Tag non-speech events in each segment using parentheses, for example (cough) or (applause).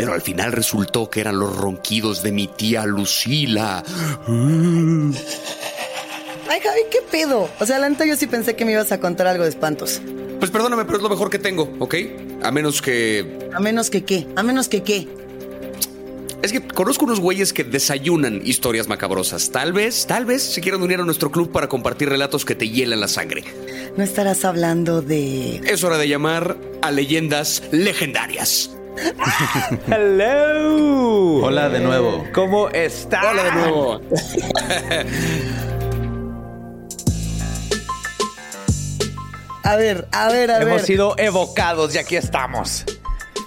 pero al final resultó que eran los ronquidos de mi tía Lucila. Ay, Javi, ¿qué pedo? O sea, la yo sí pensé que me ibas a contar algo de espantos. Pues perdóname, pero es lo mejor que tengo, ¿ok? A menos que... ¿A menos que qué? ¿A menos que qué? Es que conozco unos güeyes que desayunan historias macabrosas. Tal vez, tal vez se quieran unir a nuestro club para compartir relatos que te hielan la sangre. ¿No estarás hablando de...? Es hora de llamar a leyendas legendarias. (laughs) Hello. Hola de nuevo. ¿Cómo estás? Hola de nuevo. (laughs) A ver, a ver, a ver. Hemos sido evocados y aquí estamos.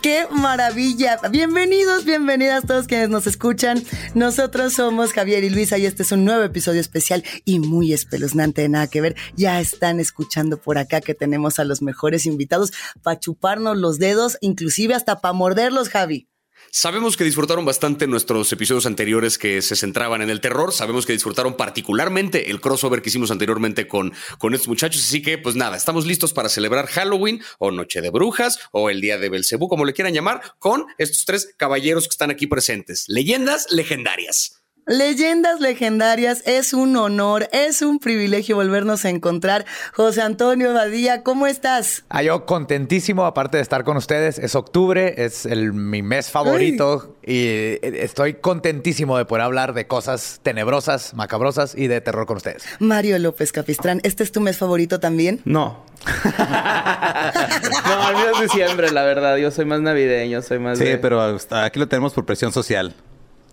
¡Qué maravilla! Bienvenidos, bienvenidas todos quienes nos escuchan. Nosotros somos Javier y Luisa y este es un nuevo episodio especial y muy espeluznante de nada que ver. Ya están escuchando por acá que tenemos a los mejores invitados para chuparnos los dedos, inclusive hasta para morderlos, Javi. Sabemos que disfrutaron bastante nuestros episodios anteriores que se centraban en el terror. Sabemos que disfrutaron particularmente el crossover que hicimos anteriormente con, con estos muchachos. Así que, pues nada, estamos listos para celebrar Halloween o Noche de Brujas o el Día de Belcebú, como le quieran llamar, con estos tres caballeros que están aquí presentes. Leyendas legendarias. Leyendas legendarias, es un honor, es un privilegio volvernos a encontrar. José Antonio Badía, ¿cómo estás? Ah, yo contentísimo, aparte de estar con ustedes. Es octubre, es el, mi mes favorito y eh, estoy contentísimo de poder hablar de cosas tenebrosas, macabrosas y de terror con ustedes. Mario López Capistrán, ¿este es tu mes favorito también? No. (laughs) no, al menos diciembre, la verdad. Yo soy más navideño, soy más. Sí, pero aquí lo tenemos por presión social.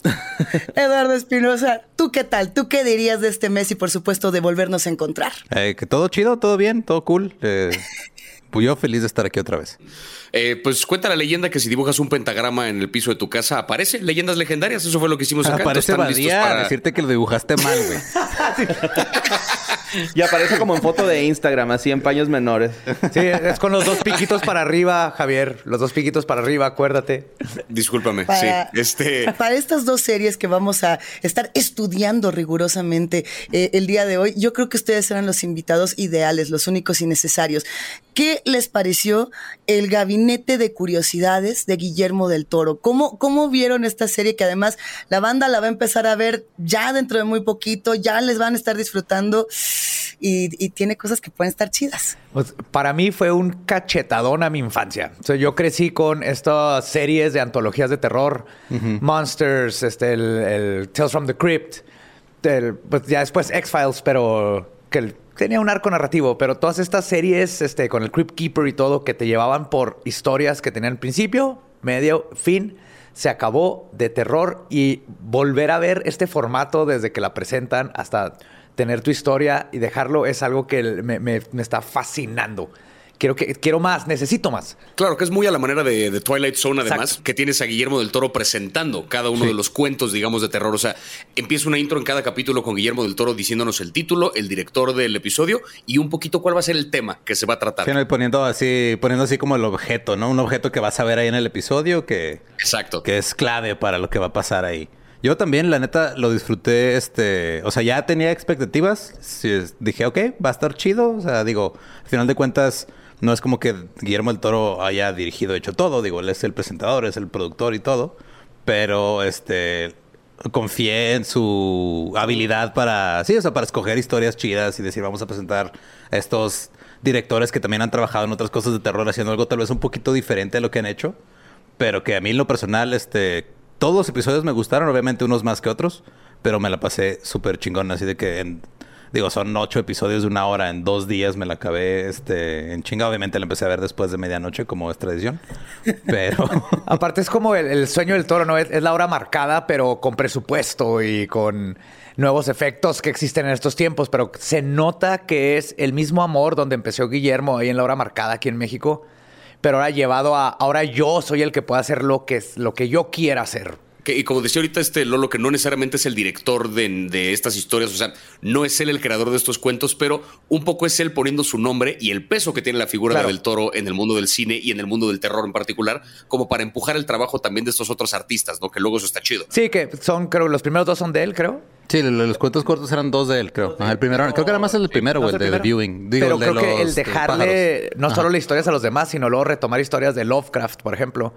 (laughs) Eduardo Espinosa, ¿tú qué tal? ¿Tú qué dirías de este mes y por supuesto de volvernos a encontrar? Eh, que todo chido, todo bien, todo cool. Eh, (laughs) pues yo feliz de estar aquí otra vez. Eh, pues cuenta la leyenda que si dibujas un pentagrama en el piso de tu casa, aparece. Leyendas legendarias, eso fue lo que hicimos acá. Aparece para decirte que lo dibujaste mal, güey. (laughs) y aparece como en foto de Instagram, así en paños menores. Sí, es con los dos piquitos para arriba, Javier. Los dos piquitos para arriba, acuérdate. Discúlpame, sí. Este... Para estas dos series que vamos a estar estudiando rigurosamente eh, el día de hoy, yo creo que ustedes eran los invitados ideales, los únicos y necesarios. ¿Qué les pareció el gabinete de curiosidades de Guillermo del Toro? ¿Cómo, ¿Cómo vieron esta serie que además la banda la va a empezar a ver ya dentro de muy poquito, ya les van a estar disfrutando y, tiene cosas que pueden estar chidas? Pues, para mí fue un cachetadón a mi infancia. yo crecí con estas series de antologías de terror, Monsters, este, el, Tales from the Crypt, pues ya después X-Files, pero que el tenía un arco narrativo, pero todas estas series, este, con el Crypt Keeper y todo, que te llevaban por historias que tenían principio, medio, fin, se acabó de terror y volver a ver este formato desde que la presentan hasta tener tu historia y dejarlo es algo que me, me está fascinando quiero, que, quiero más, necesito más. Claro, que es muy a la manera de, Twilight Zone, además, que tienes a Guillermo del Toro presentando cada uno de los cuentos, digamos, de terror. O sea, empieza una intro en cada capítulo con Guillermo del Toro diciéndonos el título, el director del episodio y un poquito cuál va a ser el tema que se va a tratar. Sí, poniendo así, poniendo así como el objeto, ¿no? Un objeto que vas a ver ahí en el episodio que, Exacto. que es clave para lo que va a pasar ahí. Yo también, la neta, lo disfruté, este, o sea, ya tenía expectativas, dije, ok, va a estar chido, o sea, digo, al final de cuentas, no es como que Guillermo del Toro haya dirigido, hecho todo. Digo, él es el presentador, es el productor y todo. Pero este confié en su habilidad para, sí, o sea, para escoger historias chidas y decir, vamos a presentar a estos directores que también han trabajado en otras cosas de terror haciendo algo tal vez un poquito diferente a lo que han hecho, pero que a mí en lo personal, este, todos los episodios me gustaron, obviamente unos más que otros, pero me la pasé súper chingón, así de que en Digo, son ocho episodios de una hora. En dos días me la acabé este, en chinga. Obviamente la empecé a ver después de medianoche, como es tradición. Pero. (laughs) Aparte, es como el, sueño del toro, ¿no? Es, la hora marcada, pero con presupuesto y con nuevos efectos que existen en estos tiempos. Pero se nota que es el mismo amor donde empezó Guillermo ahí en la hora marcada aquí en México. Pero ahora llevado a. Ahora yo soy el que pueda hacer lo que, lo que yo quiera hacer y como decía ahorita este Lolo, que no necesariamente es el director de, estas historias, o sea, no es él el creador de estos cuentos, pero un poco es él poniendo su nombre y el peso que tiene la figura del toro en el mundo del cine y en el mundo del terror en particular, como para empujar el trabajo también de estos otros artistas, ¿no? Que luego eso está chido. Sí, que son, creo, los primeros dos son de él, creo. Sí, los cuentos cortos eran dos de él, creo. el primero, creo que era más el primero, el, de Viewing. Pero creo que el dejarle no solo las historias a los demás, sino luego retomar historias de Lovecraft, por ejemplo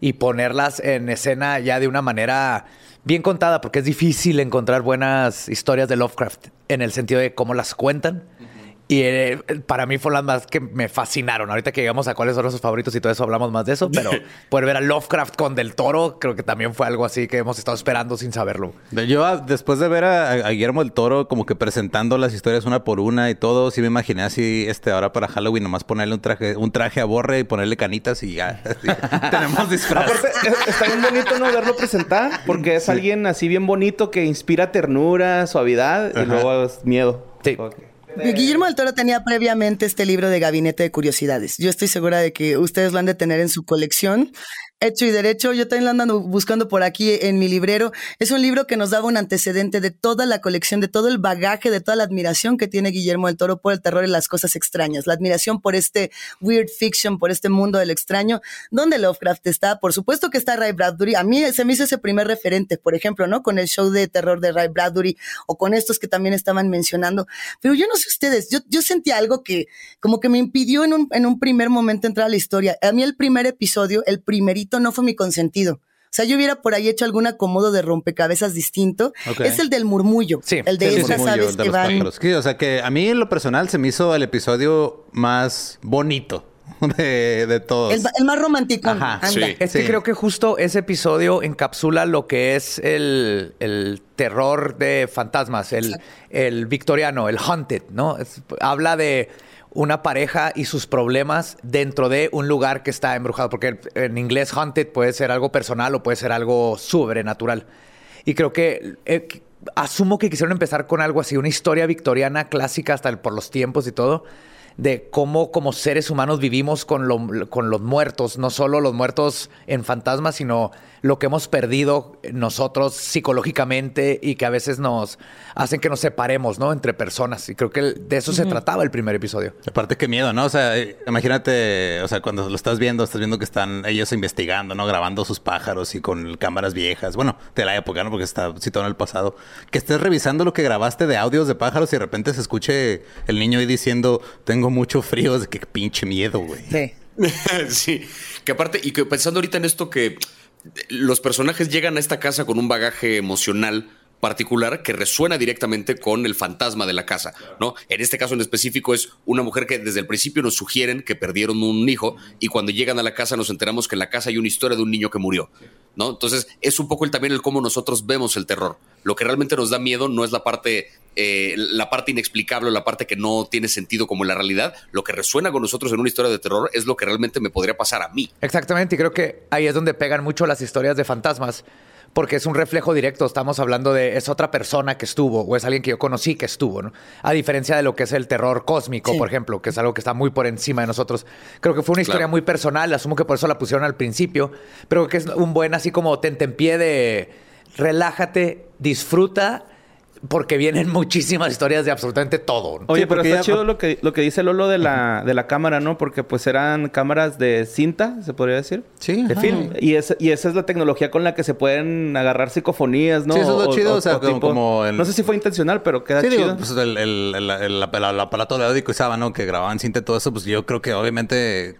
y ponerlas en escena ya de una manera bien contada, porque es difícil encontrar buenas historias de Lovecraft en el sentido de cómo las cuentan. Y eh, para mí fueron las más que me fascinaron. Ahorita que llegamos a cuáles son sus favoritos y todo eso, hablamos más de eso. Pero (laughs) poder ver a Lovecraft con Del Toro, creo que también fue algo así que hemos estado esperando sin saberlo. Yo, ah, después de ver a, a Guillermo del Toro como que presentando las historias una por una y todo, sí me imaginé así, este, ahora para Halloween, nomás ponerle un traje, un traje a Borre y ponerle canitas y ya. así, (laughs) tenemos disfraz. Aparte, está bien bonito no verlo presentar, porque es alguien así bien bonito que inspira ternura, suavidad y luego es miedo. Sí. Guillermo del Toro tenía previamente este libro de Gabinete de Curiosidades. Yo estoy segura de que ustedes lo han de tener en su colección. Hecho y derecho, yo también lo ando buscando por aquí en mi librero. Es un libro que nos daba un antecedente de toda la colección, de todo el bagaje, de toda la admiración que tiene Guillermo del Toro por el terror y las cosas extrañas. La admiración por este weird fiction, por este mundo del extraño, donde Lovecraft está. Por supuesto que está Ray Bradbury. A mí se me hizo ese primer referente, por ejemplo, ¿no? Con el show de terror de Ray Bradbury o con estos que también estaban mencionando. Pero yo no sé ustedes, yo, yo sentí algo que como que me impidió en un, en un primer momento entrar a la historia. A mí el primer episodio, el primerito, no fue mi consentido. O sea, yo hubiera por ahí hecho algún acomodo de rompecabezas distinto. Es el del murmullo. Sí, el de sí, esas Murmullo, aves el de que los van. Sí, o sea que a mí en lo personal se me hizo el episodio más bonito (laughs) de, de todos. El, el más romántico. Ajá, anda. sí. Es que Sí. creo que justo ese episodio encapsula lo que es el, el terror de fantasmas, el, el victoriano, el haunted, ¿no? Es- habla de una pareja y sus problemas dentro de un lugar que está embrujado, porque en inglés haunted puede ser algo personal o puede ser algo sobrenatural. Y creo que eh, asumo que quisieron empezar con algo así, una historia victoriana clásica hasta el- por los tiempos y todo, de cómo como seres humanos vivimos con, lo- con los muertos, no solo los muertos en fantasmas, sino lo que hemos perdido nosotros psicológicamente y que a veces nos hacen que nos separemos, ¿no? Entre personas. Y creo que de eso se trataba el primer episodio. Aparte, qué miedo, ¿no? O sea, eh, imagínate, o sea, cuando lo estás viendo, estás viendo que están ellos investigando, ¿no? Grabando sus pájaros y con cámaras viejas. Bueno, de la época, ¿no? Porque está situado en el pasado. Que estés revisando lo que grabaste de audios de pájaros y de repente se escuche el niño ahí diciendo, tengo mucho frío. De que pinche miedo, güey. Sí. (laughs) sí, que aparte, y que pensando ahorita en esto que los personajes llegan a esta casa con un bagaje emocional particular que resuena directamente con el fantasma de la casa, ¿no? En este caso en específico es una mujer que desde el principio nos sugieren que perdieron un hijo y cuando llegan a la casa nos enteramos que en la casa hay una historia de un niño que murió, ¿no? Entonces es un poco el, también el cómo nosotros vemos el terror. Lo que realmente nos da miedo no es la parte, eh, la parte inexplicable, la parte que no tiene sentido como la realidad. Lo que resuena con nosotros en una historia de terror es lo que realmente me podría pasar a mí. Exactamente, y creo que ahí es donde pegan mucho las historias de fantasmas, porque es un reflejo directo. Estamos hablando de es otra persona que estuvo, o es alguien que yo conocí que estuvo, ¿no? A diferencia de lo que es el terror cósmico, Sí. por ejemplo, que es algo que está muy por encima de nosotros. Creo que fue una historia Claro. muy personal, asumo que por eso la pusieron al principio, pero que es un buen así como tentempié de relájate, disfruta. Porque vienen (laughs) muchísimas historias de absolutamente todo. ¿no? Oye, Sí, pero está ya- chido lo que, lo que dice Lolo de la, de la cámara, ¿no? Porque pues eran cámaras de cinta, se podría decir. Sí, De ajá. film. Y, esa- y esa es la tecnología con la que se pueden agarrar psicofonías, ¿no? Sí, eso es lo chido, o sea, como- como el- No sé si fue intencional, pero queda Sí, chido. digo, pues el, el, el, el- el- el aparato de audio que usaban, ¿no? Que grababan cinta y todo eso, pues yo creo que obviamente...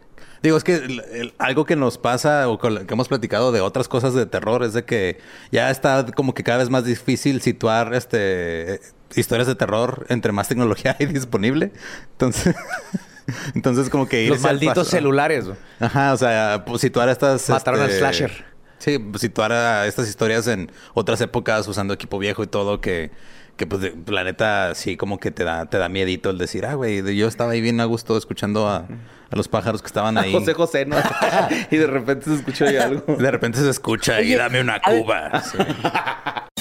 Digo, es que el- el- algo que nos pasa o que hemos platicado de otras cosas de terror es de que ya está como que cada vez más difícil situar este historias de terror entre más tecnología (laughs) hay disponible. Entonces, (laughs) entonces como que Los irse al malditos celulares. Ajá, o sea, pues, situar estas... Mataron al este, slasher. Sí, pues, situar a estas historias en otras épocas usando equipo viejo y todo que... Que pues, la neta, sí, como que te da, te da miedito el decir, ah, güey, yo estaba ahí bien a gusto escuchando a, a los pájaros que estaban (laughs) A ahí. José José, ¿no? (laughs) y de repente se escuchó ahí algo. De repente se escucha y dame una a cuba. Sí. (laughs)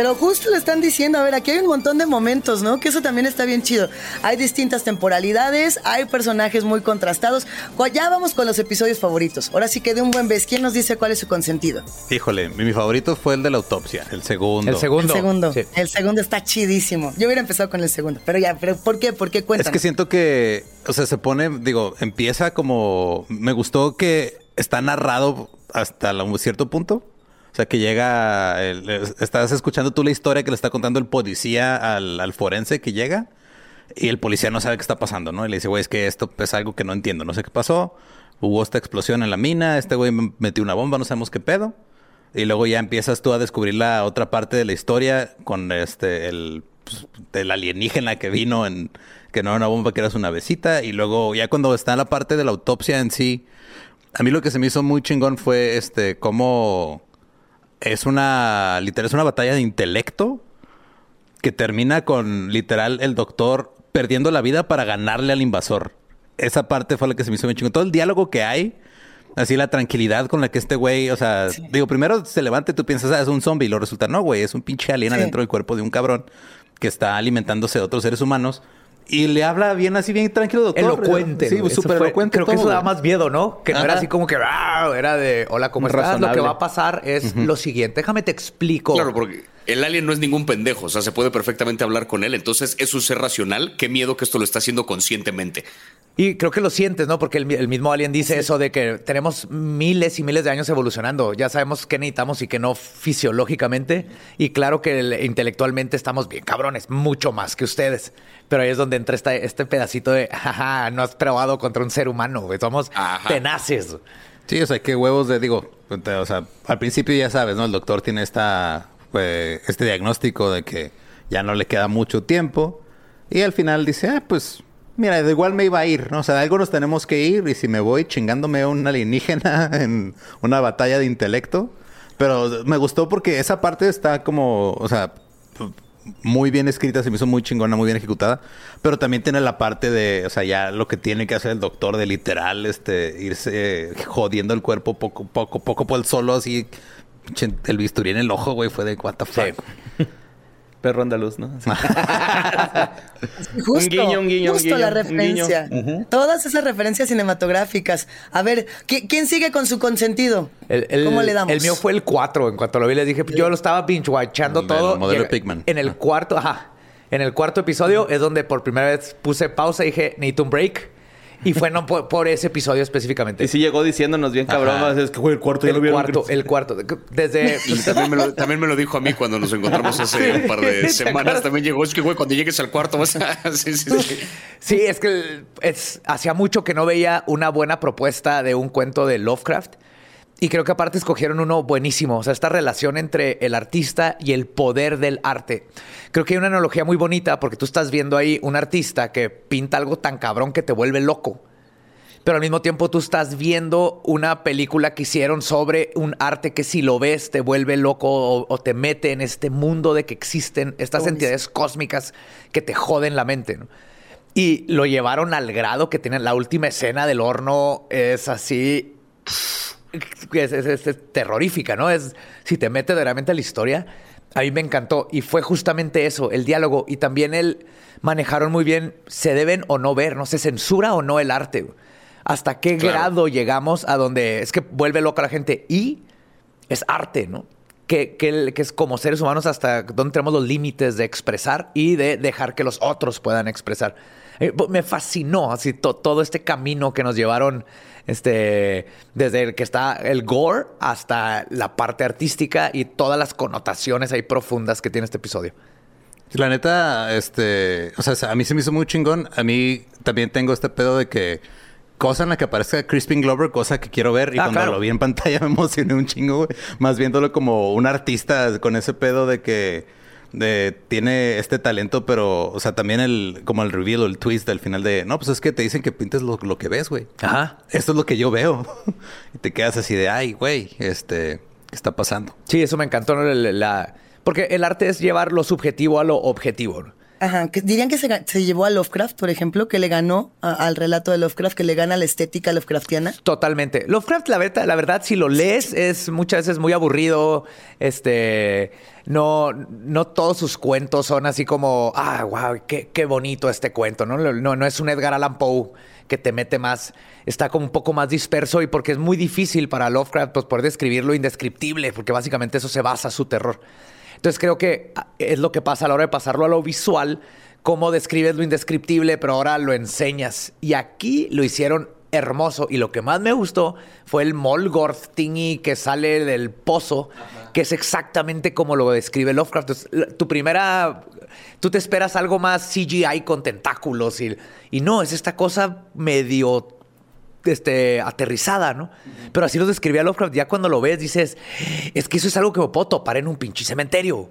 Pero justo le están diciendo, a ver, aquí hay un montón de momentos, ¿no? Que eso también está bien chido. Hay distintas temporalidades, hay personajes muy contrastados. Ya vamos con los episodios favoritos. Ahora sí que de un buen vez, ¿quién nos dice cuál es su consentido? Híjole, mi, favorito fue el de la autopsia, el segundo. El segundo. El segundo. Sí. El segundo está chidísimo. Yo hubiera empezado con el segundo, pero ya, pero ¿por qué? ¿Por qué Es cuentan? que siento que, o sea, se pone, digo, empieza como, me gustó que está narrado hasta la- un cierto punto. O sea, que llega, estás escuchando tú la historia que le está contando el policía al, al forense que llega. Y el policía no sabe qué está pasando, ¿no? Y le dice, güey, es que esto es algo que no entiendo, no sé qué pasó. Hubo esta explosión en la mina, este güey metió una bomba, no sabemos qué pedo. Y luego ya empiezas tú a descubrir la otra parte de la historia con este el, pues, el alienígena que vino en que no era una bomba, que era una besita. Y luego ya cuando está la parte de la autopsia en sí, a mí lo que se me hizo muy chingón fue este cómo es una literal es una batalla de intelecto que termina con literal el doctor perdiendo la vida para ganarle al invasor. Esa parte fue la que se me hizo muy chingón. Todo el diálogo que hay Así la tranquilidad con la que este güey, o sea, digo, primero se levanta y tú piensas, ah, es un zombie, y lo resulta, no, güey, es un pinche alien adentro del cuerpo de un cabrón que está alimentándose de otros seres humanos. Y le habla bien así, bien tranquilo, doctor. Elocuente. Sí, súper elocuente. Creo que eso da más miedo, ¿no? Que no era así como que, ah, era de, hola, ¿cómo estás? Lo que va a pasar es lo siguiente. Déjame te explico. Claro, porque el alien no es ningún pendejo. O sea, se puede perfectamente hablar con él. Entonces, es un ser racional. Qué miedo que esto lo está haciendo conscientemente. Y creo que lo sientes, ¿no? Porque el, mismo alien dice eso de que tenemos miles y miles de años evolucionando. Ya sabemos qué necesitamos y qué no fisiológicamente. Y claro que intelectualmente estamos bien cabrones, mucho más que ustedes. Pero ahí es donde entra este pedacito de, jaja, no has probado contra un ser humano, güey. Somos tenaces. Sí, o sea, qué huevos de, digo, o sea, al principio ya sabes, ¿no? El doctor tiene esta, pues, este diagnóstico de que ya no le queda mucho tiempo. Y al final dice, ah, pues mira, de igual me iba a ir, ¿no? O sea, de algo nos tenemos que ir y si me voy chingándome a un alienígena (laughs) en una batalla de intelecto. Pero me gustó porque esa parte está como, o sea, muy bien escrita, se me hizo muy chingona, muy bien ejecutada. Pero también tiene la parte de, o sea, ya lo que tiene que hacer el doctor de literal, este, irse jodiendo el cuerpo poco, poco, poco por el solo, así, el bisturí en el ojo, güey, fue de what the fuck. Perro andaluz, ¿no? (laughs) justo, un guiño, un guiño, justo la referencia. Todas esas referencias cinematográficas. A ver, ¿quién sigue con su consentido? ¿Cómo le damos? El mío fue el 4. En cuanto lo vi, le dije, yo lo estaba binge-watchando todo. modelo Pigman. En el cuarto, ajá. En el cuarto episodio es donde por primera vez puse pausa y dije, need un break y fue no por, ese episodio específicamente. Y sí llegó diciéndonos bien cabrón, es que fue el cuarto, ya el cuarto, el cuarto. Desde (laughs) también, me lo, dijo a mí cuando nos encontramos hace un par de (laughs) semanas. También llegó, es que güey, cuando llegues al cuarto vas a... (laughs) sí, sí, sí. sí, es que es, hacía mucho que no veía una buena propuesta de un cuento de Lovecraft. Y creo que aparte escogieron uno buenísimo, o sea, esta relación entre el artista y el poder del arte. Creo que hay una analogía muy bonita porque tú estás viendo ahí un artista que pinta algo tan cabrón que te vuelve loco. Pero al mismo tiempo tú estás viendo una película que hicieron sobre un arte que si lo ves te vuelve loco o, te mete en este mundo de que existen estas entidades cósmicas que te joden la mente. Y lo llevaron al grado que tienen la última escena del horno es así es, terrorífica, ¿no? Es, si te metes realmente a la historia, a mí me encantó. Y fue justamente eso, el diálogo. Y también el manejaron muy bien, se deben o no ver, no se censura o no el arte. ¿Hasta qué grado llegamos a donde es que vuelve loca la gente? Y es arte, ¿no? Que, que, es como seres humanos hasta donde tenemos los límites de expresar y de dejar que los otros puedan expresar. Eh, me fascinó así todo este camino que nos llevaron este, desde el que está el gore hasta la parte artística y todas las connotaciones ahí profundas que tiene este episodio. La neta, este, o sea, a mí se me hizo muy chingón. A mí también tengo este pedo de que cosa en la que aparezca Crispin Glover, cosa que quiero ver. Y ah, cuando lo vi en pantalla (laughs) me emocioné un chingo, güey. Más viéndolo como un artista con ese pedo de que tiene este talento, pero, o sea, también el, como el reveal, el twist al final de, no, pues es que te dicen que pintes lo, que ves, güey. Ajá. Esto es lo que yo veo. (laughs) y te quedas así de, ay, güey, este, ¿qué está pasando? Sí, eso me encantó, la, porque el arte es llevar lo subjetivo a lo objetivo. Ajá, dirían que se, llevó a Lovecraft, por ejemplo, que le ganó al relato de Lovecraft, que le gana la estética Lovecraftiana. Totalmente. Lovecraft, la verdad, la verdad, si lo lees, es muchas veces muy aburrido. Este, no, no todos sus cuentos son así como, ah, wow, qué, qué bonito este cuento. ¿no? No, no es un Edgar Allan Poe que te mete más, está como un poco más disperso y porque es muy difícil para Lovecraft pues, poder describir lo indescriptible, porque básicamente eso se basa su terror. Entonces creo que ah, es lo que pasa a la hora de pasarlo a lo visual, cómo describes lo indescriptible, pero ahora lo enseñas. Y aquí lo hicieron hermoso. Y lo que más me gustó fue el Molgorth thingy que sale del pozo, que es exactamente como lo describe Lovecraft. Entonces, tu primera, tú te esperas algo más CGI con tentáculos y, y no, es esta cosa medio este, aterrizada, ¿no? Pero así lo describía Lovecraft. Ya cuando lo ves dices, es que eso es algo que me puedo topar en un pinche cementerio.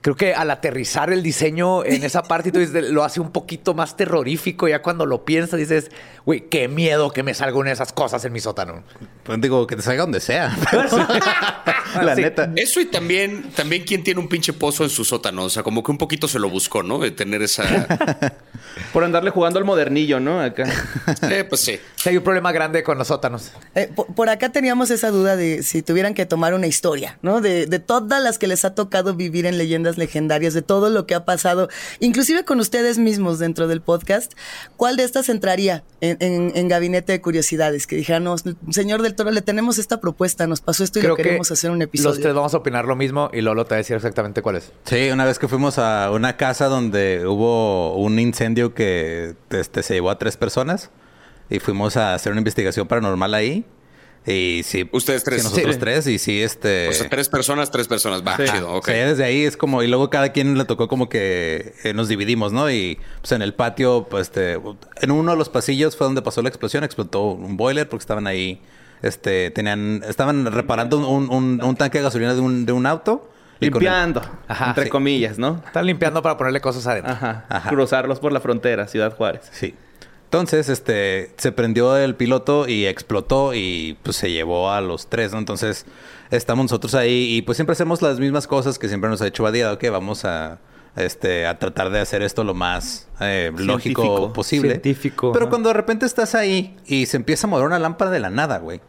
Creo que al aterrizar el diseño en esa parte, tú dices, lo hace un poquito más terrorífico. Ya cuando lo piensas, dices, güey, qué miedo que me salga una de esas cosas en mi sótano. Pues digo, que te salga donde sea. (laughs) (laughs) la Sí. neta. Eso y también, también quien tiene un pinche pozo en su sótano. O sea, como que un poquito se lo buscó, ¿no? De tener esa. (laughs) Por andarle jugando al modernillo, ¿no? Acá. (laughs) Eh, pues sí. Sí, hay un problema grande con los sótanos. Eh, por, por acá teníamos esa duda de si tuvieran que tomar una historia, ¿no? De, de todas las que les ha tocado vivir en leyendas legendarias, de todo lo que ha pasado, inclusive con ustedes mismos dentro del podcast, ¿cuál de estas entraría en, en- en Gabinete de Curiosidades? Que dijeran, no, señor del Toro, le tenemos esta propuesta, nos pasó esto y lo queremos hacer un los tres episodio. vamos a opinar lo mismo y Lolo te va a decir exactamente cuál es. Sí, una vez que fuimos a una casa donde hubo un incendio que este, se llevó a tres personas y fuimos a hacer una investigación paranormal ahí. Y sí, Ustedes tres. sí, nosotros Sí. tres y sí, este... O sea, tres personas, tres personas. Va, Sí. chido, O sea, desde ahí es como, y luego cada quien le tocó como que eh, nos dividimos, ¿no? Y pues en el patio, pues este, en uno de los pasillos fue donde pasó la explosión, explotó un boiler porque estaban ahí, este, tenían, estaban reparando un, un- un tanque de gasolina de un, de un auto. el- Limpiando, Ajá, entre sí. comillas, ¿no? Están limpiando para ponerle cosas adentro. Ajá. Ajá. Cruzarlos por la frontera, Ciudad Juárez. Sí. Entonces, este, se prendió el piloto y explotó y pues se llevó a los tres, ¿no? Entonces, estamos nosotros ahí y pues siempre hacemos las mismas cosas que siempre nos ha hecho Badía, ok, vamos a, este, a tratar de hacer esto lo más eh, lógico posible. Científico, Pero cuando de repente estás ahí y se empieza a mover una lámpara de la nada, güey,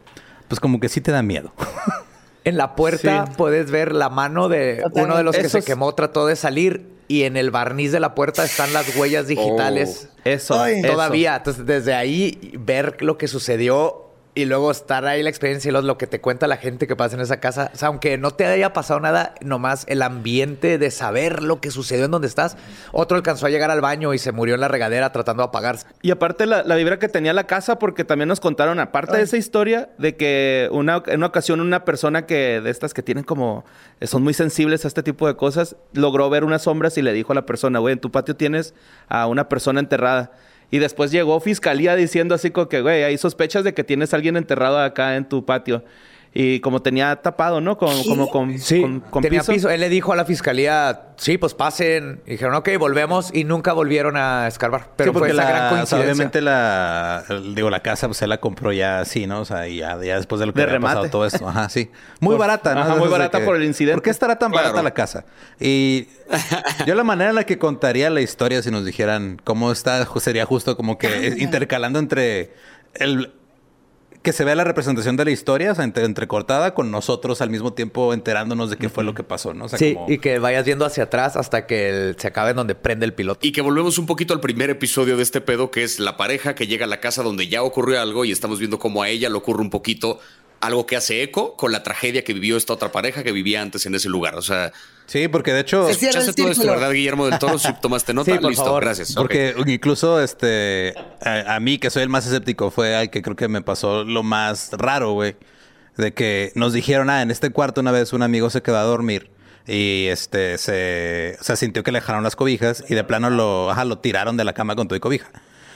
pues como que sí te da miedo. (laughs) En la puerta Sí. puedes ver la mano de uno de los que Esos- se quemó, trató de salir y en el barniz de la puerta están las huellas digitales. Eso. Ay. eso. Todavía. Entonces, desde ahí, ver lo que sucedió y luego estar ahí la experiencia y lo, que te cuenta la gente que pasa en esa casa. O sea, aunque no te haya pasado nada, nomás el ambiente de saber lo que sucedió en donde estás. Otro alcanzó a llegar al baño y se murió en la regadera tratando de apagarse. Y aparte la, la vibra que tenía la casa, porque también nos contaron, aparte de esa historia, de que una, en una ocasión una persona que de estas que tienen como, son muy sensibles a este tipo de cosas, logró ver unas sombras y le dijo a la persona, güey, en tu patio tienes a una persona enterrada. Y después llegó fiscalía diciendo así como que, güey, hay sospechas de que tienes a alguien enterrado acá en tu patio. Y como tenía tapado, ¿no? Como, como con, con, con tenía piso. piso. Él le dijo a la fiscalía, sí, pues pasen. Y dijeron, ok, volvemos. Y nunca volvieron a escarbar. Pero Sí, porque fue esa la- gran coincidencia. obviamente la, digo, la casa, pues él la compró ya así, ¿no? O sea, y ya, ya después de lo que De había pasado todo esto. Ajá, sí. (laughs) Muy Por- barata, ¿no? ajá, muy barata por el incidente. ¿Por qué estará tan barata la casa? Y yo la manera en la que contaría la historia, si nos dijeran cómo está, sería justo como que intercalando entre el que se vea la representación de la historia, o sea, entre- entrecortada con nosotros al mismo tiempo enterándonos de qué fue lo que pasó, ¿no? O sea, sí, como- y que vayas viendo hacia atrás hasta que el- se acabe en donde prende el piloto. Y que volvemos un poquito al primer episodio de este pedo, que es la pareja que llega a la casa donde ya ocurrió algo y estamos viendo cómo a ella le ocurre un poquito algo que hace eco con la tragedia que vivió esta otra pareja que vivía antes en ese lugar. O sea, Sí, porque de hecho... Se el escuchaste todo esto. ¿verdad, Guillermo del Toro? Si tomaste nota, Sí, por listo, favor. gracias. Porque incluso este a, a mí, que soy el más escéptico, fue al que creo que me pasó lo más raro, güey. De que nos dijeron, ah, en este cuarto una vez un amigo se quedó a dormir y este se, o sea, sintió que le dejaron las cobijas y de plano lo, ajá, lo tiraron de la cama con todo y cobija.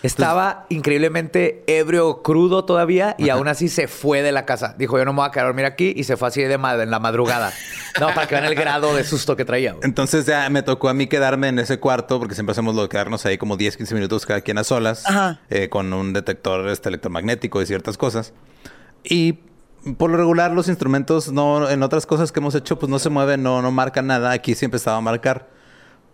Estaba increíblemente ebrio, crudo todavía y aún así se fue de la casa. Dijo, yo no me voy a quedar a dormir aquí y se fue así de mad- en la madrugada. No, para que vean el grado de susto que traía. güey. Entonces ya me tocó a mí quedarme en ese cuarto porque siempre hacemos lo de quedarnos ahí como 10, 15 minutos cada quien a solas Ajá. eh, con un detector este, electromagnético y ciertas cosas. Y por lo regular los instrumentos no en otras cosas que hemos hecho pues no se mueven, no, no marcan nada. Aquí siempre estaba a marcar.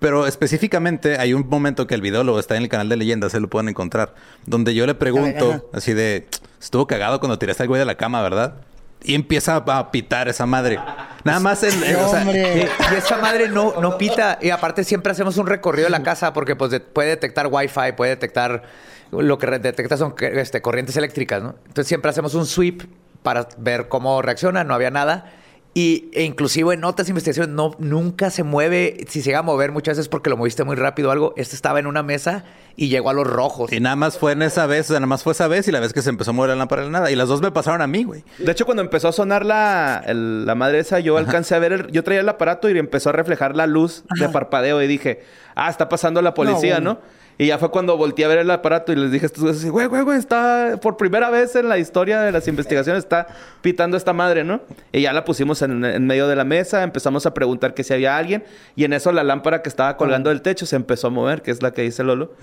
Pero específicamente hay un momento que el video lo está en el canal de leyendas, se lo pueden encontrar, donde yo le pregunto así de, estuvo cagado cuando tiraste al güey de la cama, ¿verdad? Y empieza a pitar esa madre. Nada más o sea. Y esa madre no, no pita. Y aparte siempre hacemos un recorrido de la casa porque pues de- puede detectar wifi, puede detectar... Lo que detecta son este, corrientes eléctricas, ¿no? Entonces siempre hacemos un sweep para ver cómo reacciona. No había nada. Y e inclusive en otras investigaciones no, nunca se mueve. Si se llega a mover muchas veces porque lo moviste muy rápido o algo. Este estaba en una mesa y llegó a los rojos. Y nada más fue en esa vez, o sea, nada más fue esa vez y la vez que se empezó a mover la lámpara de la nada. Y las dos me pasaron a mí, güey. De hecho, cuando empezó a sonar la, el- la madre esa, yo alcancé a ver, el- yo traía el aparato y empezó a reflejar la luz de parpadeo y dije, ah, está pasando la policía, No, ¿no? Y ya fue cuando volteé a ver el aparato y les dije, a estos güeyes, güey, güey, güey, está por primera vez en la historia de las investigaciones, está pitando esta madre, ¿no? Y ya la pusimos en, en medio de la mesa, empezamos a preguntar que si había alguien y en eso la lámpara que estaba colgando del techo se empezó a mover, que es la que dice Lolo.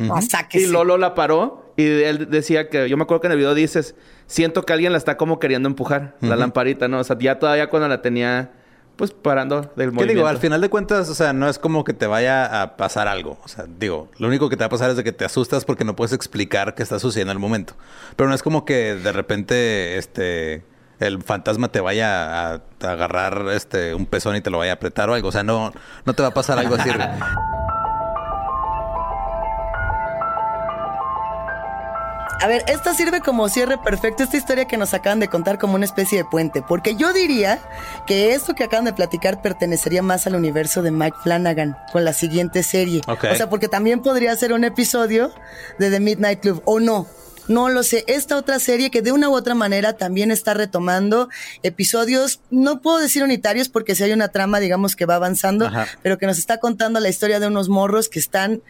Y Lolo la paró y él decía que, yo me acuerdo que en el video dices, siento que alguien la está como queriendo empujar, la lamparita, ¿no? O sea, ya todavía cuando la tenía, pues parando del ¿Qué movimiento. digo? Al final de cuentas, o sea, no es como que te vaya a pasar algo. O sea, digo, lo único que te va a pasar es de que te asustas porque no puedes explicar qué está sucediendo en el momento. Pero no es como que de repente, este, el fantasma te vaya a, a agarrar, este, un pezón y te lo vaya a apretar o algo. O sea, no, no te va a pasar algo así. (laughs) A ver, esta sirve como cierre perfecto, esta historia que nos acaban de contar como una especie de puente, porque yo diría que esto que acaban de platicar pertenecería más al universo de Mike Flanagan con la siguiente serie. O sea, porque también podría ser un episodio de The Midnight Club, o no. No lo sé. Esta otra serie que de una u otra manera también está retomando episodios, no puedo decir unitarios porque si hay una trama, digamos, que va avanzando, Ajá. pero que nos está contando la historia de unos morros que están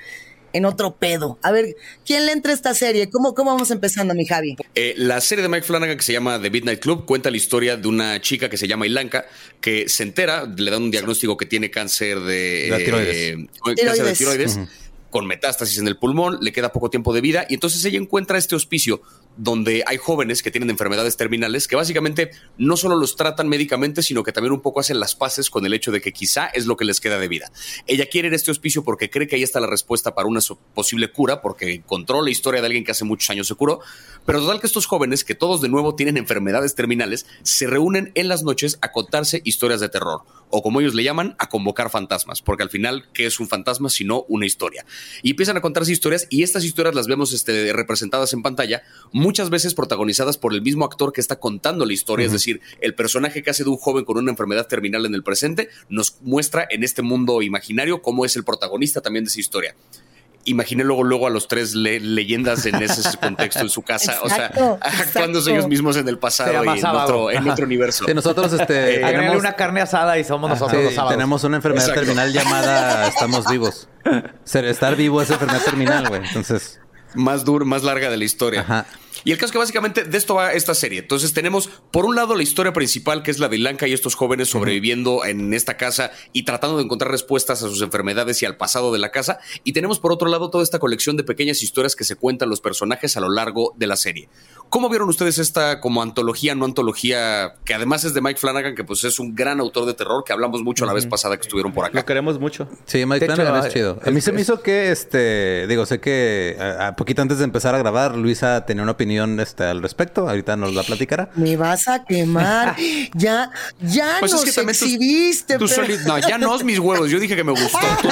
en otro pedo. A ver, ¿quién le entra a esta serie? ¿Cómo, cómo vamos empezando, mi Javi? Eh, la serie de Mike Flanagan que se llama The Midnight Club cuenta la historia de una chica que se llama Ilanka que se entera, le dan un diagnóstico que tiene cáncer de, La tiroides. eh, cáncer de Tiroides. tiroides con metástasis en el pulmón, le queda poco tiempo de vida y entonces ella encuentra este hospicio donde hay jóvenes que tienen enfermedades terminales que básicamente no solo los tratan médicamente, sino que también un poco hacen las paces con el hecho de que quizá es lo que les queda de vida. Ella quiere ir a este hospicio porque cree que ahí está la respuesta para una posible cura, porque encontró la historia de alguien que hace muchos años se curó, pero total que estos jóvenes, que todos de nuevo tienen enfermedades terminales, se reúnen en las noches a contarse historias de terror, o como ellos le llaman, a convocar fantasmas, porque al final, ¿qué es un fantasma sino una historia? Y empiezan a contarse historias y estas historias las vemos este, representadas en pantalla, muchas veces protagonizadas por el mismo actor que está contando la historia, es decir, el personaje que hace de un joven con una enfermedad terminal en el presente nos muestra en este mundo imaginario cómo es el protagonista también de esa historia. Imaginé luego, luego a los tres le- leyendas en ese (laughs) contexto en su casa, Exacto, o sea, (laughs) actuándose exacto. ellos mismos en el pasado y en otro, en otro universo. Sí, nosotros, este, Háganle (laughs) tenemos, una carne asada y somos nosotros sí, los sábados. tenemos una enfermedad Exacto. terminal llamada Estamos vivos. Ser- estar vivo es enfermedad terminal, güey. Entonces, más dura, más larga de la historia. Ajá. Y el caso es que básicamente de esto va esta serie. Entonces tenemos por un lado la historia principal que es la de Ilanka y estos jóvenes sobreviviendo en esta casa y tratando de encontrar respuestas a sus enfermedades y al pasado de la casa. Y tenemos por otro lado toda esta colección de pequeñas historias que se cuentan los personajes a lo largo de la serie. ¿Cómo vieron ustedes esta como antología, no antología, que además es de Mike Flanagan, que pues es un gran autor de terror, que hablamos mucho la vez pasada que estuvieron por acá? Lo queremos mucho. Sí, Mike De hecho, Flanagan es eh, chido. A mí se me hizo que, este, digo, sé que a, a poquito antes de empezar a grabar, Luisa tenía una opinión este, al respecto. Ahorita nos la platicará. Me vas a quemar. (laughs) ya, ya Pues es nos que también tú- exhibiste. Tú pero- solito, no, ya no es mis huevos. Yo dije que me gustó. (laughs) Tú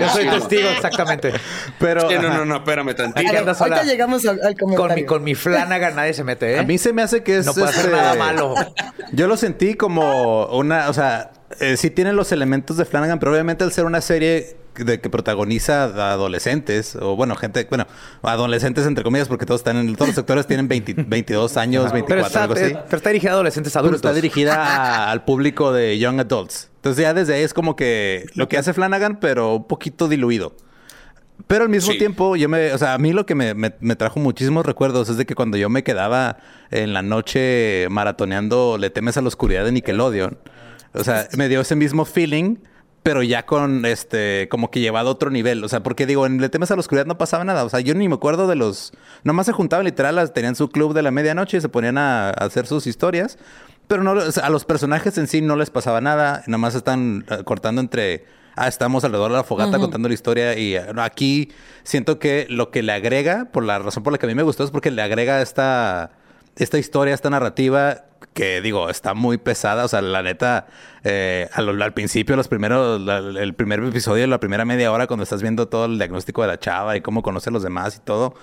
Yo soy testigo, exactamente. Pero Sí, no, no, no, espérame tantito. Ahorita llegamos al, al comentario. Con mi, con mi Flanagan nadie se mete, ¿eh? a mí se me hace que es. no puede hacer este, nada malo. (laughs) Yo lo sentí como una, o sea, eh, sí tiene los elementos de Flanagan, pero obviamente al ser una serie de que protagoniza a adolescentes, o bueno, gente, bueno, adolescentes entre comillas, porque todos están en, todos los sectores tienen 20 22 (laughs) años, Pero 24, está, algo así. pero está dirigida a adolescentes Pero adultos. está dirigida a- (laughs) al público de young adults. Entonces ya desde ahí es como que lo que hace Flanagan, pero un poquito diluido. Pero al mismo Sí. tiempo, yo me, o sea, a mí lo que me, me- me trajo muchísimos recuerdos es de que cuando yo me quedaba en la noche maratoneando Le temes a la oscuridad de Nickelodeon, o sea, me dio ese mismo feeling, pero ya con este, como que llevado a otro nivel. O sea, porque digo, en Le temes a la oscuridad no pasaba nada. O sea, yo ni me acuerdo de los. Nomás se juntaban literal, tenían su club de la medianoche y se ponían a, a hacer sus historias. Pero no, o sea, a los personajes en sí no les pasaba nada. Nada más están eh, cortando entre. Ah, estamos alrededor de la fogata contando la historia. Y eh, aquí siento que lo que le agrega, por la razón por la que a mí me gustó, es porque le agrega esta, esta historia, esta narrativa que digo, está muy pesada. O sea, la neta, eh, a lo- al principio, los primeros, la- el primer episodio, la primera media hora, cuando estás viendo todo el diagnóstico de la chava y cómo conoce a los demás y todo.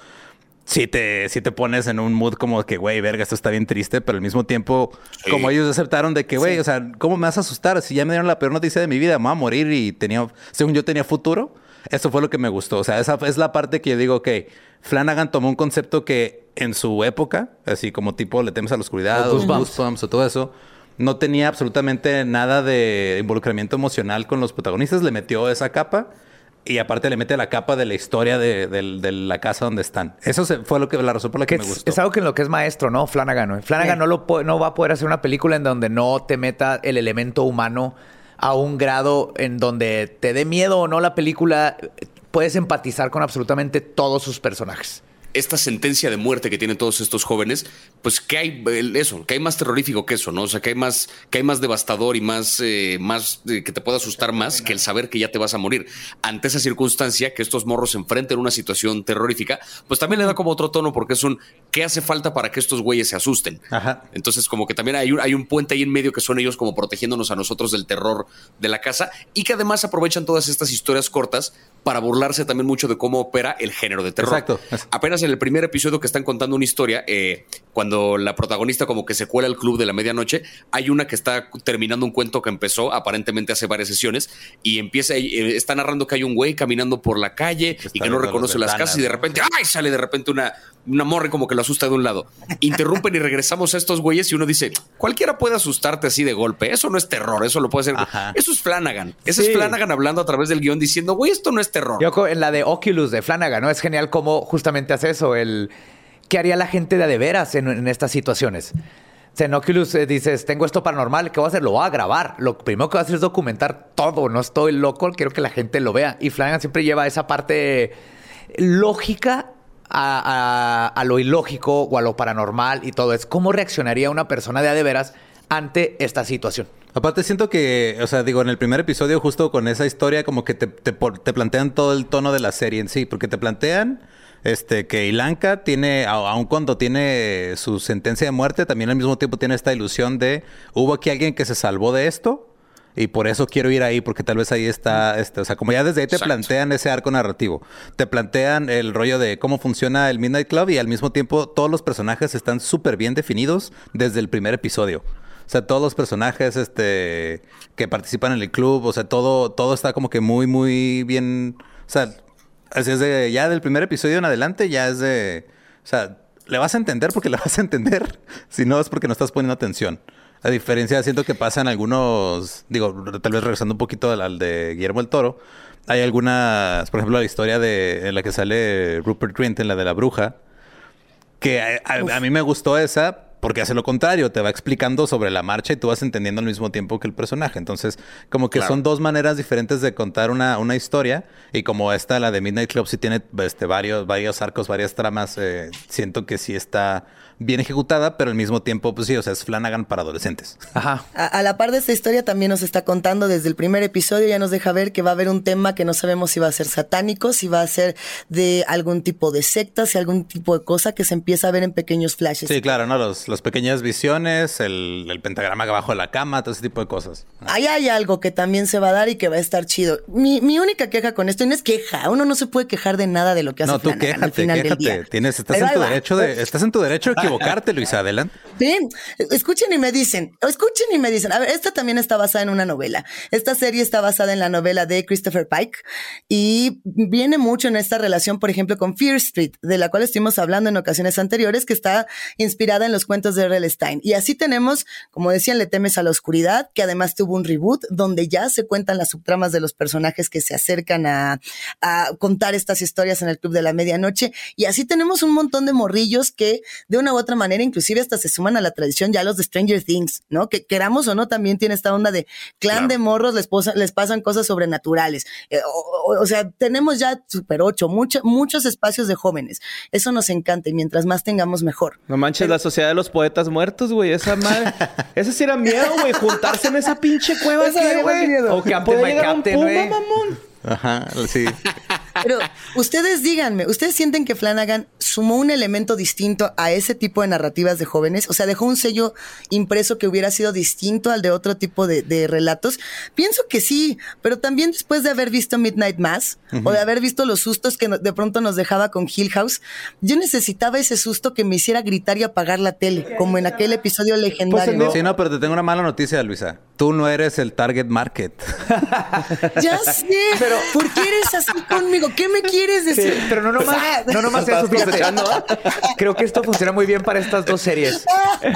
sí te, sí te pones en un mood como que, güey, verga, esto está bien triste, pero al mismo tiempo, como ellos aceptaron de que, güey, o sea, ¿cómo me vas a asustar? Si ya me dieron la peor noticia de mi vida, me voy a morir y tenía, según yo tenía futuro. Eso fue lo que me gustó. O sea, esa es la parte que yo digo, ok, Flanagan tomó un concepto que en su época, así como tipo Le temes a la oscuridad, o Goosebumps o todo eso, no tenía absolutamente nada de involucramiento emocional con los protagonistas. Le metió esa capa y aparte le mete la capa de la historia de, la casa donde están. Eso fue lo que, la razón por la que, me gustó. Es algo que en lo que es maestro, ¿no? Flanagan. Flanagan no, lo, no va a poder hacer una película en donde no te meta el elemento humano a un grado en donde te dé miedo o no la película. Puedes empatizar con absolutamente todos sus personajes esta sentencia de muerte que tienen todos estos jóvenes, pues que hay eso, que hay más terrorífico que eso, ¿no? O sea, que hay más, que hay más devastador y más, eh, más eh, que te puede asustar más que el saber que ya te vas a morir. Ante esa circunstancia, que estos morros se enfrenten a una situación terrorífica, pues también le da como otro tono porque es un ¿qué hace falta para que estos güeyes se asusten? Ajá. Entonces, como que también hay un, hay un puente ahí en medio que son ellos como protegiéndonos a nosotros del terror de la casa y que además aprovechan todas estas historias cortas para burlarse también mucho de cómo opera el género de terror. Exacto. Apenas en el primer episodio que están contando una historia, eh, cuando la protagonista como que se cuela al club de la medianoche, hay una que está terminando un cuento que empezó aparentemente hace varias sesiones y empieza, eh, está narrando que hay un güey caminando por la calle y que no reconoce las casas y de repente, ¡ay! sale de repente una, una morre como que lo asusta de un lado. Interrumpen y regresamos a estos güeyes y uno dice, cualquiera puede asustarte así de golpe, eso no es terror, eso lo puede hacer. Eso es Flanagan. Eso es Flanagan hablando a través del guion diciendo, güey, esto no es terror. Yo en la de Oculus de Flanagan, ¿no? Es genial cómo justamente hace eso, el qué haría la gente de de veras en, estas situaciones. en Oculus eh, dices, tengo esto paranormal, ¿qué voy a hacer? Lo voy a grabar. Lo primero que voy a hacer es documentar todo. No estoy loco, quiero que la gente lo vea. Y Flanagan siempre lleva esa parte lógica a, lo ilógico o a lo paranormal y todo. Es cómo reaccionaría una persona de a de veras ante esta situación. Aparte siento que, o sea, digo, en el primer episodio justo con esa historia como que te, plantean todo el tono de la serie en sí, porque te plantean este que Ilanka tiene, aun cuando tiene su sentencia de muerte, también al mismo tiempo tiene esta ilusión de, hubo aquí alguien que se salvó de esto y por eso quiero ir ahí porque tal vez ahí está, este, o sea, como ya desde ahí te plantean ese arco narrativo, te plantean el rollo de cómo funciona el Midnight Club y al mismo tiempo todos los personajes están súper bien definidos desde el primer episodio. O sea, todos los personajes este, que participan en el club, o sea, todo, todo está como que muy, muy bien. O sea, así es de, ya del primer episodio en adelante, ya es de. O sea, le vas a entender porque (laughs) le vas a entender. Si no, es porque no estás poniendo atención. A diferencia, siento que pasa en algunos. Digo, tal vez regresando un poquito al, de Guillermo el Toro. Hay algunas, por ejemplo, la historia de en la que sale Rupert Grint, en la de la bruja. Que a mí me gustó esa, porque hace lo contrario, te va explicando sobre la marcha y tú vas entendiendo al mismo tiempo que el personaje. Entonces, como que son dos maneras diferentes de contar una, una, historia. Y como esta, la de Midnight Club, sí tiene este, varios, varios arcos, varias tramas, eh, siento que sí está bien ejecutada, pero al mismo tiempo, pues sí, o sea, es Flanagan para adolescentes. Ajá. A, la par de esta historia también nos está contando desde el primer episodio, ya nos deja ver que va a haber un tema que no sabemos si va a ser satánico, si va a ser de algún tipo de secta, si algún tipo de cosa que se empieza a ver en pequeños flashes. Sí, claro, ¿no? Los, las pequeñas visiones, el, el pentagrama abajo de la cama, todo ese tipo de cosas. Ahí hay algo que también se va a dar y que va a estar chido. Mi, mi única queja con esto, y no es queja, uno no se puede quejar de nada de lo que hace No, tú quéjate, quéjate. Tienes, estás, en tu derecho de, estás en tu derecho de equivocarte, Luisa, adelante. Sí, escuchen y me dicen, escuchen y me dicen, a ver, esta también está basada en una novela. Esta serie está basada en la novela de Christopher Pike y viene mucho en esta relación, por ejemplo, con Fear Street, de la cual estuvimos hablando en ocasiones anteriores, que está inspirada en los cuentos de R.L. Stein. Y así tenemos, como decían, Le temes a la oscuridad, que además tuvo un reboot donde ya se cuentan las subtramas de los personajes que se acercan a contar estas historias en el Club de la Medianoche. Y así tenemos un montón de morrillos que de una u otra manera inclusive hasta se suman a la tradición ya los de Stranger Things, ¿no? Que queramos o no, también tiene esta onda de clan de morros, les, les, pasan cosas sobrenaturales. Eh, o, sea, tenemos ya Super 8, muchos espacios de jóvenes. Eso nos encanta y mientras más tengamos, mejor. No manches, la sociedad de los poetas muertos, güey. Esa madre. (laughs) Ese sí era miedo, güey. Juntarse en esa pinche cueva, güey. O un puma, mamón. Ajá, sí. Pero ustedes díganme, ¿ustedes sienten que Flanagan sumó un elemento distinto a ese tipo de narrativas de jóvenes, o sea, dejó un sello impreso que hubiera sido distinto al de otro tipo de, de relatos. Pienso que sí, pero también después de haber visto Midnight Mass o de haber visto los sustos que de pronto nos dejaba con Hill House, yo necesitaba ese susto que me hiciera gritar y apagar la tele, como en aquel episodio legendario. Sí, no, pero te tengo una mala noticia, Luisa. Tú no eres el target market. Ya sé, (laughs) pero ¿por qué eres así (laughs) conmigo? ¿Qué me quieres Sí, decir? pero no nomás, no nomás eso, fíjate. Creo que esto funciona muy bien para estas dos series.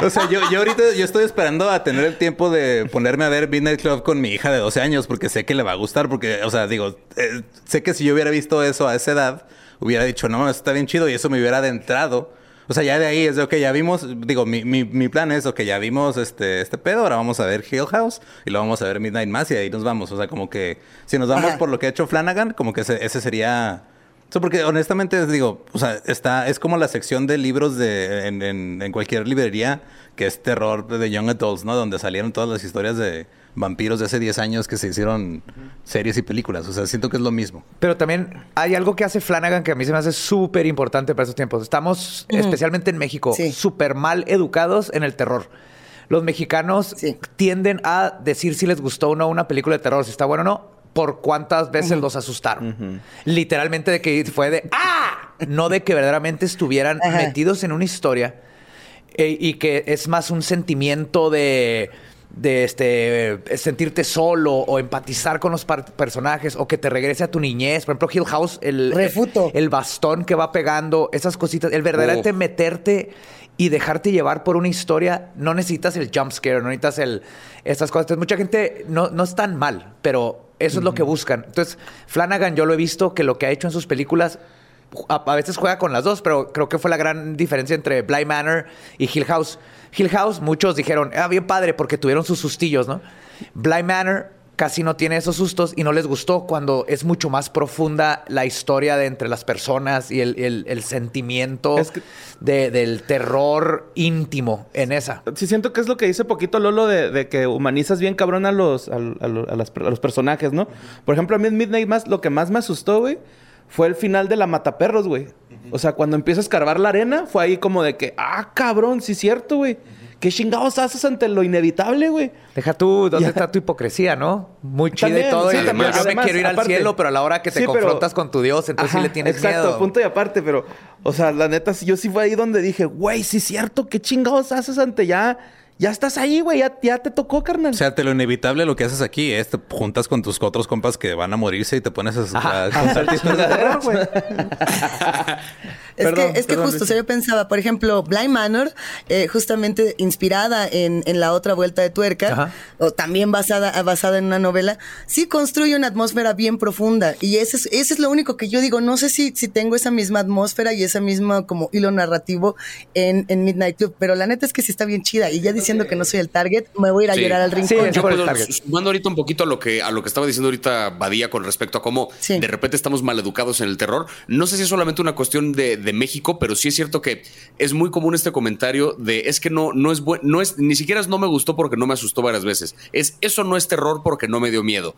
O sea, yo, yo ahorita yo estoy esperando a tener el tiempo de ponerme a ver Midnight Club con mi hija de 12 años porque sé que le va a gustar. Porque, o sea, digo, eh, sé que si yo hubiera visto eso a esa edad, hubiera dicho, no, está bien chido y eso me hubiera adentrado. O sea, ya de ahí es de, ok, ya vimos, digo, mi, mi, mi plan es, ok, ya vimos este, este pedo, ahora vamos a ver Hill House y luego vamos a ver Midnight Mass y ahí nos vamos. O sea, como que si nos vamos Ajá. por lo que ha hecho Flanagan, como que ese, ese sería... O sea, porque honestamente digo, o sea, está, es como la sección de libros de, en, en- en cualquier librería que es terror de Young Adults, ¿no? Donde salieron todas las historias de vampiros de hace 10 años que se hicieron series y películas. O sea, siento que es lo mismo. Pero también hay algo que hace Flanagan que a mí se me hace súper importante para esos tiempos. Estamos, especialmente en México, Sí. súper mal educados en el terror. Los mexicanos Sí. tienden a decir si les gustó o no una película de terror, si está bueno o no, por cuántas veces los asustaron. Literalmente de que fue de ¡ah! No de que verdaderamente estuvieran Ajá. metidos en una historia eh, y que es más un sentimiento de de este sentirte solo o empatizar con los personajes o que te regrese a tu niñez. Por ejemplo, Hill House, el, Refuto. el bastón que va pegando, esas cositas, el verdaderamente Oh. meterte y dejarte llevar por una historia, no necesitas el jump scare, no necesitas el, estas cosas. Entonces, mucha gente no, no es tan mal, pero eso es lo que buscan. Entonces, Flanagan, yo lo he visto que lo que ha hecho en sus películas a, a veces juega con las dos, pero creo que fue la gran diferencia entre Bly Manor y Hill House. Hill House, muchos dijeron, ah, bien padre, porque tuvieron sus sustillos, ¿no? Bly Manor casi no tiene esos sustos y no les gustó cuando es mucho más profunda la historia de entre las personas y el, el- el sentimiento Es que- de- del terror íntimo en esa. Sí, siento que es lo que dice poquito Lolo de, de que humanizas bien cabrón a los, a, a lo- a las- a los personajes, ¿no? Por ejemplo, a mí en Midnight Mass lo que más me asustó, güey, fue el final de la Mataperros, güey. O sea, cuando empieza a escarbar la arena, fue ahí como de que, ah, cabrón, sí es cierto, güey. ¿Qué chingados haces ante lo inevitable, güey? Deja tú, ¿dónde Ya. está tu hipocresía, no? Muy chida y También, todo. sí, y también, yo me además, quiero ir aparte. al cielo, pero a la hora que te Sí, pero- confrontas con tu Dios, entonces sí le tienes exacto, miedo. punto y aparte, pero, o sea, la neta, yo sí fue ahí donde dije, güey, sí es cierto, ¿qué chingados haces ante ya? Ya estás ahí, güey, ya, ya te tocó, carnal. O sea, te lo inevitable lo que haces aquí es te juntas con tus otros compas que van a morirse y te pones a, a (laughs) contar historias de terror, güey. Es Perdón, que, es que justo, o sea, yo pensaba, por ejemplo, Blind Manor, eh, justamente inspirada en, en la otra vuelta de tuerca, Ajá. o también basada, basada en una novela, sí construye una atmósfera bien profunda. Y ese es, ese es lo único que yo digo. No sé si, si tengo esa misma atmósfera y esa misma como hilo narrativo en, en Midnight Club, pero la neta es que sí está bien chida. Y ya diciendo que no soy el target, me voy a ir a Sí. llorar al Sí, rincón. es Yo por el puedo, target. sumando ahorita un poquito a lo que a lo que estaba diciendo ahorita Badía con respecto a cómo Sí. de repente estamos maleducados en el terror. No sé si es solamente una cuestión de, de México, pero sí es cierto que es muy común este comentario de es que no, no es bueno, no es, ni siquiera es no me gustó porque no me asustó varias veces. Es eso no es terror porque no me dio miedo.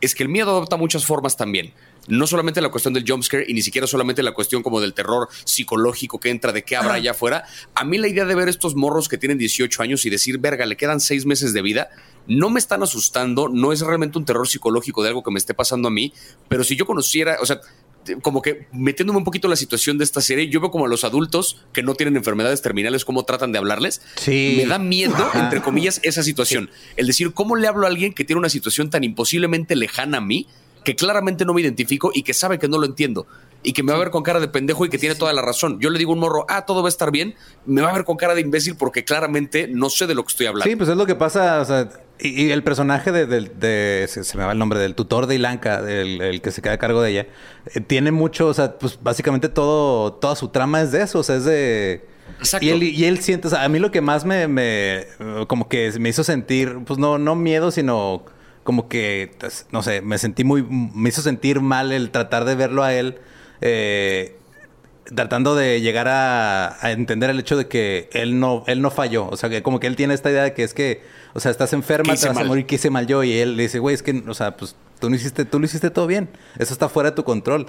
Es que el miedo adopta muchas formas también. No solamente la cuestión del jumpscare y ni siquiera solamente la cuestión como del terror psicológico que entra, de qué habrá allá afuera. A mí la idea de ver estos morros que tienen 18 años y decir, verga, le quedan seis meses de vida, no me están asustando, no es realmente un terror psicológico de algo que me esté pasando a mí, pero si yo conociera, o sea, como que metiéndome un poquito en la situación de esta serie, yo veo como a los adultos que no tienen enfermedades terminales, cómo tratan de hablarles. Sí. Me da miedo, entre comillas, esa situación. El decir, ¿cómo le hablo a alguien que tiene una situación tan imposiblemente lejana a mí, que claramente no me identifico y que sabe que no lo entiendo? Y que me va a ver con cara de pendejo y que tiene toda la razón. Yo le digo a un morro, ah, todo va a estar bien. Me va a ver con cara de imbécil porque claramente no sé de lo que estoy hablando. Sí, pues es lo que pasa, o sea, y, y el personaje de, se, se me va el nombre, del tutor de Ilanka, el, el que se queda a cargo de ella, eh, tiene mucho, o sea, pues básicamente todo, toda su trama es de eso, o sea, es de... Exacto. Y él, y él siente, o sea, a mí lo que más me, me, como que me hizo sentir, pues no, no miedo, sino como que, pues, no sé, me sentí muy, me hizo sentir mal el tratar de verlo a él, eh, tratando de llegar a, a entender el hecho de que él no, él no falló. O sea, que como que él tiene esta idea de que es que, o sea, estás enferma, te vas a morir, que hice mal yo. Y él le dice, güey, es que, o sea, pues tú no hiciste, tú lo hiciste todo bien. Eso está fuera de tu control.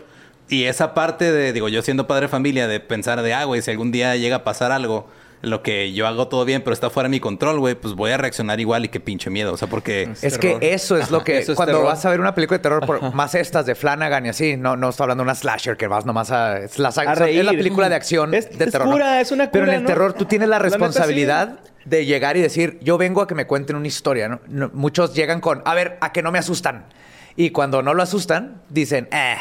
y esa parte de, digo, yo siendo padre de familia, de pensar de, ah, güey, si algún día llega a pasar algo, lo que yo hago todo bien, pero está fuera de mi control, güey, pues voy a reaccionar igual y qué pinche miedo. O sea, porque. Es, que eso es lo que. es cuando terror. vas a ver una película de terror, por- más estas de Flanagan y así, no, no estoy hablando de una slasher que vas nomás a. Es la, saga- A reír. es la película de acción Es- de es terror. ¿no? cura, es una Pero en cura, el ¿no? terror tú tienes la responsabilidad de llegar y decir, yo vengo a que me cuenten una historia. ¿no? No, muchos llegan con, a ver, a que no me asustan. Y cuando no lo asustan, dicen, eh,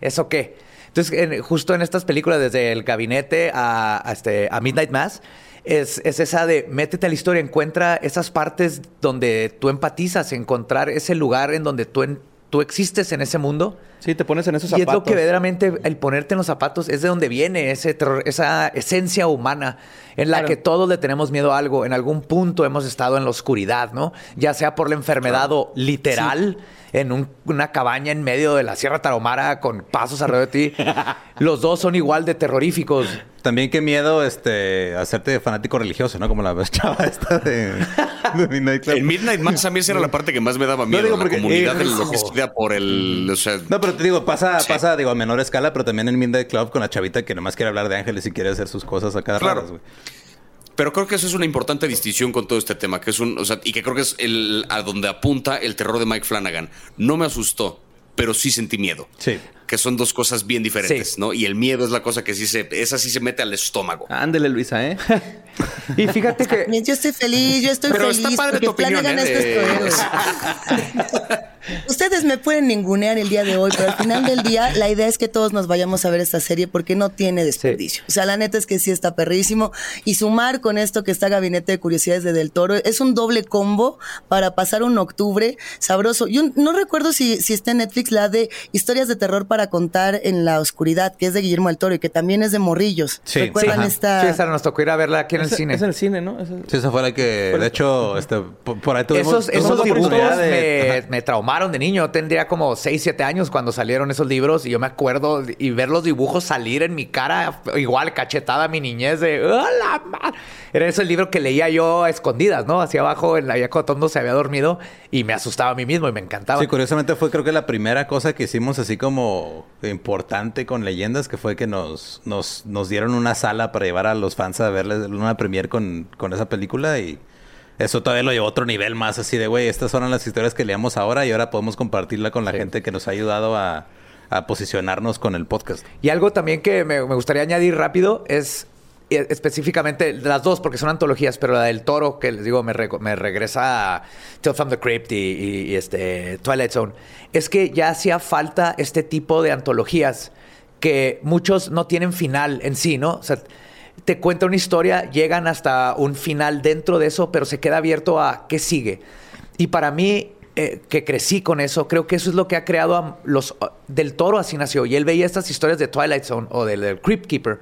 ¿eso qué? Entonces, en- justo en estas películas, desde el gabinete a, a este, a Midnight Mass, es, es esa de métete a la historia, encuentra esas partes donde tú empatizas, encontrar ese lugar en donde tú, en- tú existes en ese mundo. Sí, te pones en esos Y es zapatos. lo que verdaderamente el ponerte en los zapatos es de donde viene ese terror, esa esencia humana en la Claro. que todos le tenemos miedo a algo. En algún punto hemos estado en la oscuridad, ¿no? Ya sea por la enfermedad o literal, en un- una cabaña en medio de la Sierra Tarahumara con pasos alrededor de ti. (laughs) Los dos son igual de terroríficos. También qué miedo este hacerte fanático religioso, ¿no? Como la (laughs) chava esta de, de Midnight Club. En Midnight Mass a mí esa era la parte que más me daba miedo. digo la porque- comunidad hijo. enloquecida por el... O sea, No, pero te digo, pasa, Sí. pasa, digo, a menor escala, pero también en Midnight Club con la chavita que nomás quiere hablar de ángeles y quiere hacer sus cosas a cada Claro. güey. Pero creo que eso es una importante distinción con todo este tema, que es un, o sea, y que creo que es el a donde apunta el terror de Mike Flanagan. No me asustó, pero sí sentí miedo. Sí. Que son dos cosas bien diferentes, Sí. ¿no? Y el miedo es la cosa que sí se, esa sí se mete al estómago. Ándele, Luisa, ¿eh? (laughs) Y fíjate que Bien, Yo estoy feliz, yo estoy Pero feliz. está padre porque tu opinión, ¿eh? (laughs) Ustedes me pueden ningunear el día de hoy, pero al final del día la idea es que todos nos vayamos a ver esta serie porque no tiene desperdicio. O sea, la neta es que sí está perrísimo. Y sumar con esto que está Gabinete de Curiosidades de Del Toro es un doble combo para pasar un octubre sabroso. Yo no recuerdo si, si está en Netflix la de Historias de Terror para contar en la oscuridad, que es de Guillermo del Toro y que también es de Morrillos. Sí, ¿Recuerdan sí. esta? sí, esa nos tocó ir a verla aquí en el cine. Es en el cine, ¿no? Es el- Sí, esa fue la que, de hecho, este, por, ahí tuvimos, Esos, esos oportunidad de- me, me traumaron de niño. Yo Tendría como 6, 7 años cuando salieron esos libros y yo me acuerdo y ver los dibujos salir en mi cara, igual cachetada a mi niñez de ¡Hola! ma-". Era ese el libro que leía yo a escondidas, ¿no? Hacia abajo, en la el mundo se había dormido y me asustaba a mí mismo y me encantaba. Sí, curiosamente fue creo que la primera cosa que hicimos así como importante con leyendas, que fue que nos, nos, nos dieron una sala para llevar a los fans a verles una premier con, con esa película y eso todavía lo llevó a otro nivel más así de, güey, estas son las historias que leíamos ahora y ahora podemos compartirla con la gente que nos ha ayudado a, a posicionarnos con el podcast. Y algo también que me, me gustaría añadir rápido es específicamente las dos, porque son antologías, pero la del toro, que les digo, me, re- me regresa a from the Crypt y, este Twilight Zone, es que ya hacía falta este tipo de antologías que muchos no tienen final en sí, ¿no? O sea, te cuenta una historia, llegan hasta un final dentro de eso, pero se queda abierto a qué sigue. Y para mí, eh, que crecí con eso, creo que eso es lo que ha creado a los del toro así nació. Y él veía estas historias de Twilight Zone o del, del Crypt Keeper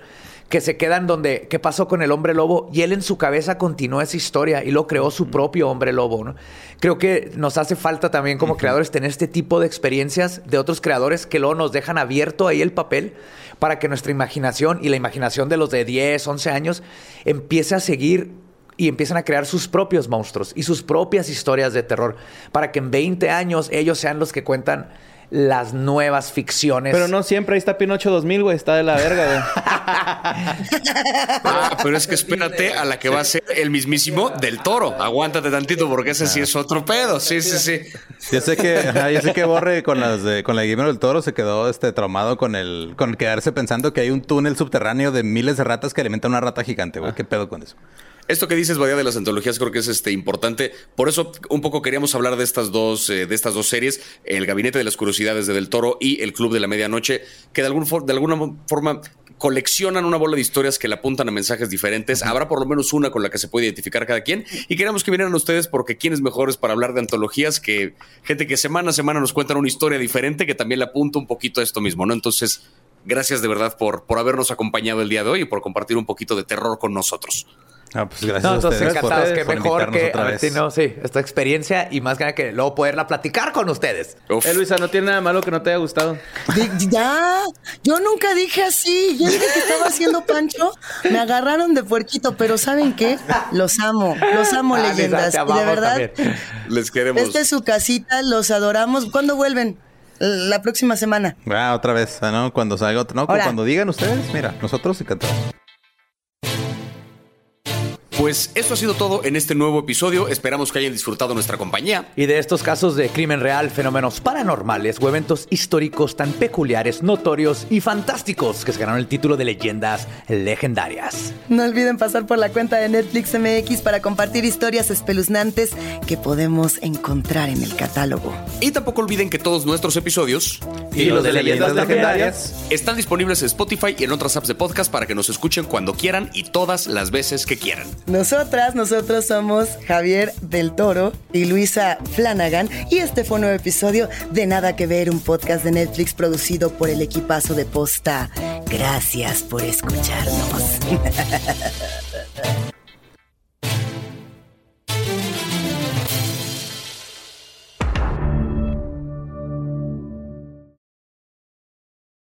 que se quedan donde qué pasó con el hombre lobo y él en su cabeza continuó esa historia y lo creó su propio hombre lobo. ¿no? Creo que nos hace falta también como creadores tener este tipo de experiencias de otros creadores que luego nos dejan abierto ahí el papel para que nuestra imaginación y la imaginación de los de 10, 11 años empiece a seguir y empiezan a crear sus propios monstruos y sus propias historias de terror para que en 20 años ellos sean los que cuentan las nuevas ficciones. Pero no siempre. Ahí está Pinocho 2000, güey. Está de la verga, güey. (laughs) Ah, pero es que espérate a la que va a ser el mismísimo del toro. Aguántate tantito porque ese sí es otro pedo. Sí, sí, sí. Yo sé que, ajá, yo sé que Borre con las de, con la de Guillermo del Toro se quedó este traumado con el, con quedarse pensando que hay un túnel subterráneo de miles de ratas que alimentan una rata gigante, güey. ¿Qué pedo con eso? Esto que dices, Badía, de las antologías, creo que es este, importante. Por eso, un poco queríamos hablar de estas dos, eh, de estas dos series: El Gabinete de las Curiosidades de Del Toro y El Club de la Medianoche, que de, algún de alguna forma coleccionan una bola de historias que le apuntan a mensajes diferentes. Habrá por lo menos una con la que se puede identificar cada quien. Y queremos que vinieran ustedes porque quién es mejores para hablar de antologías que gente que semana a semana nos cuentan una historia diferente que también le apunta un poquito a esto mismo, ¿no? Entonces, gracias de verdad por, por habernos acompañado el día de hoy y por compartir un poquito de terror con nosotros. Ah, pues gracias No, a entonces ustedes por, encantados, que por mejor que otra vez. no, sí, esta experiencia y más que nada que luego poderla platicar con ustedes. Uf. Eh, Luisa, no tiene nada malo que no te haya gustado. Ya, yo nunca dije así. Yo dije que estaba haciendo Pancho. Me agarraron de puerquito, pero ¿saben qué? Los amo, los amo, Ah, leyendas. Y de verdad, también. Les queremos. esta es su casita, los adoramos. ¿Cuándo vuelven? la próxima semana. Ah, otra vez, ¿no? Cuando salga otro. No, cuando digan ustedes, mira, nosotros encantados. Pues eso ha sido todo en este nuevo episodio. Esperamos que hayan disfrutado nuestra compañía. Y de estos casos de crimen real, fenómenos paranormales o eventos históricos tan peculiares, notorios y fantásticos que se ganaron el título de leyendas legendarias. No olviden pasar por la cuenta de Netflix MX para compartir historias espeluznantes que podemos encontrar en el catálogo. Y tampoco olviden que todos nuestros episodios Y los de leyendas legendarias. están disponibles en Spotify y en otras apps de podcast para que nos escuchen cuando quieran y todas las veces que quieran. Nosotras, nosotros somos Javier del Toro y Luisa Flanagan y este fue un nuevo episodio de Nada que Ver, un podcast de Netflix producido por el equipazo de posta. Gracias por escucharnos. (laughs)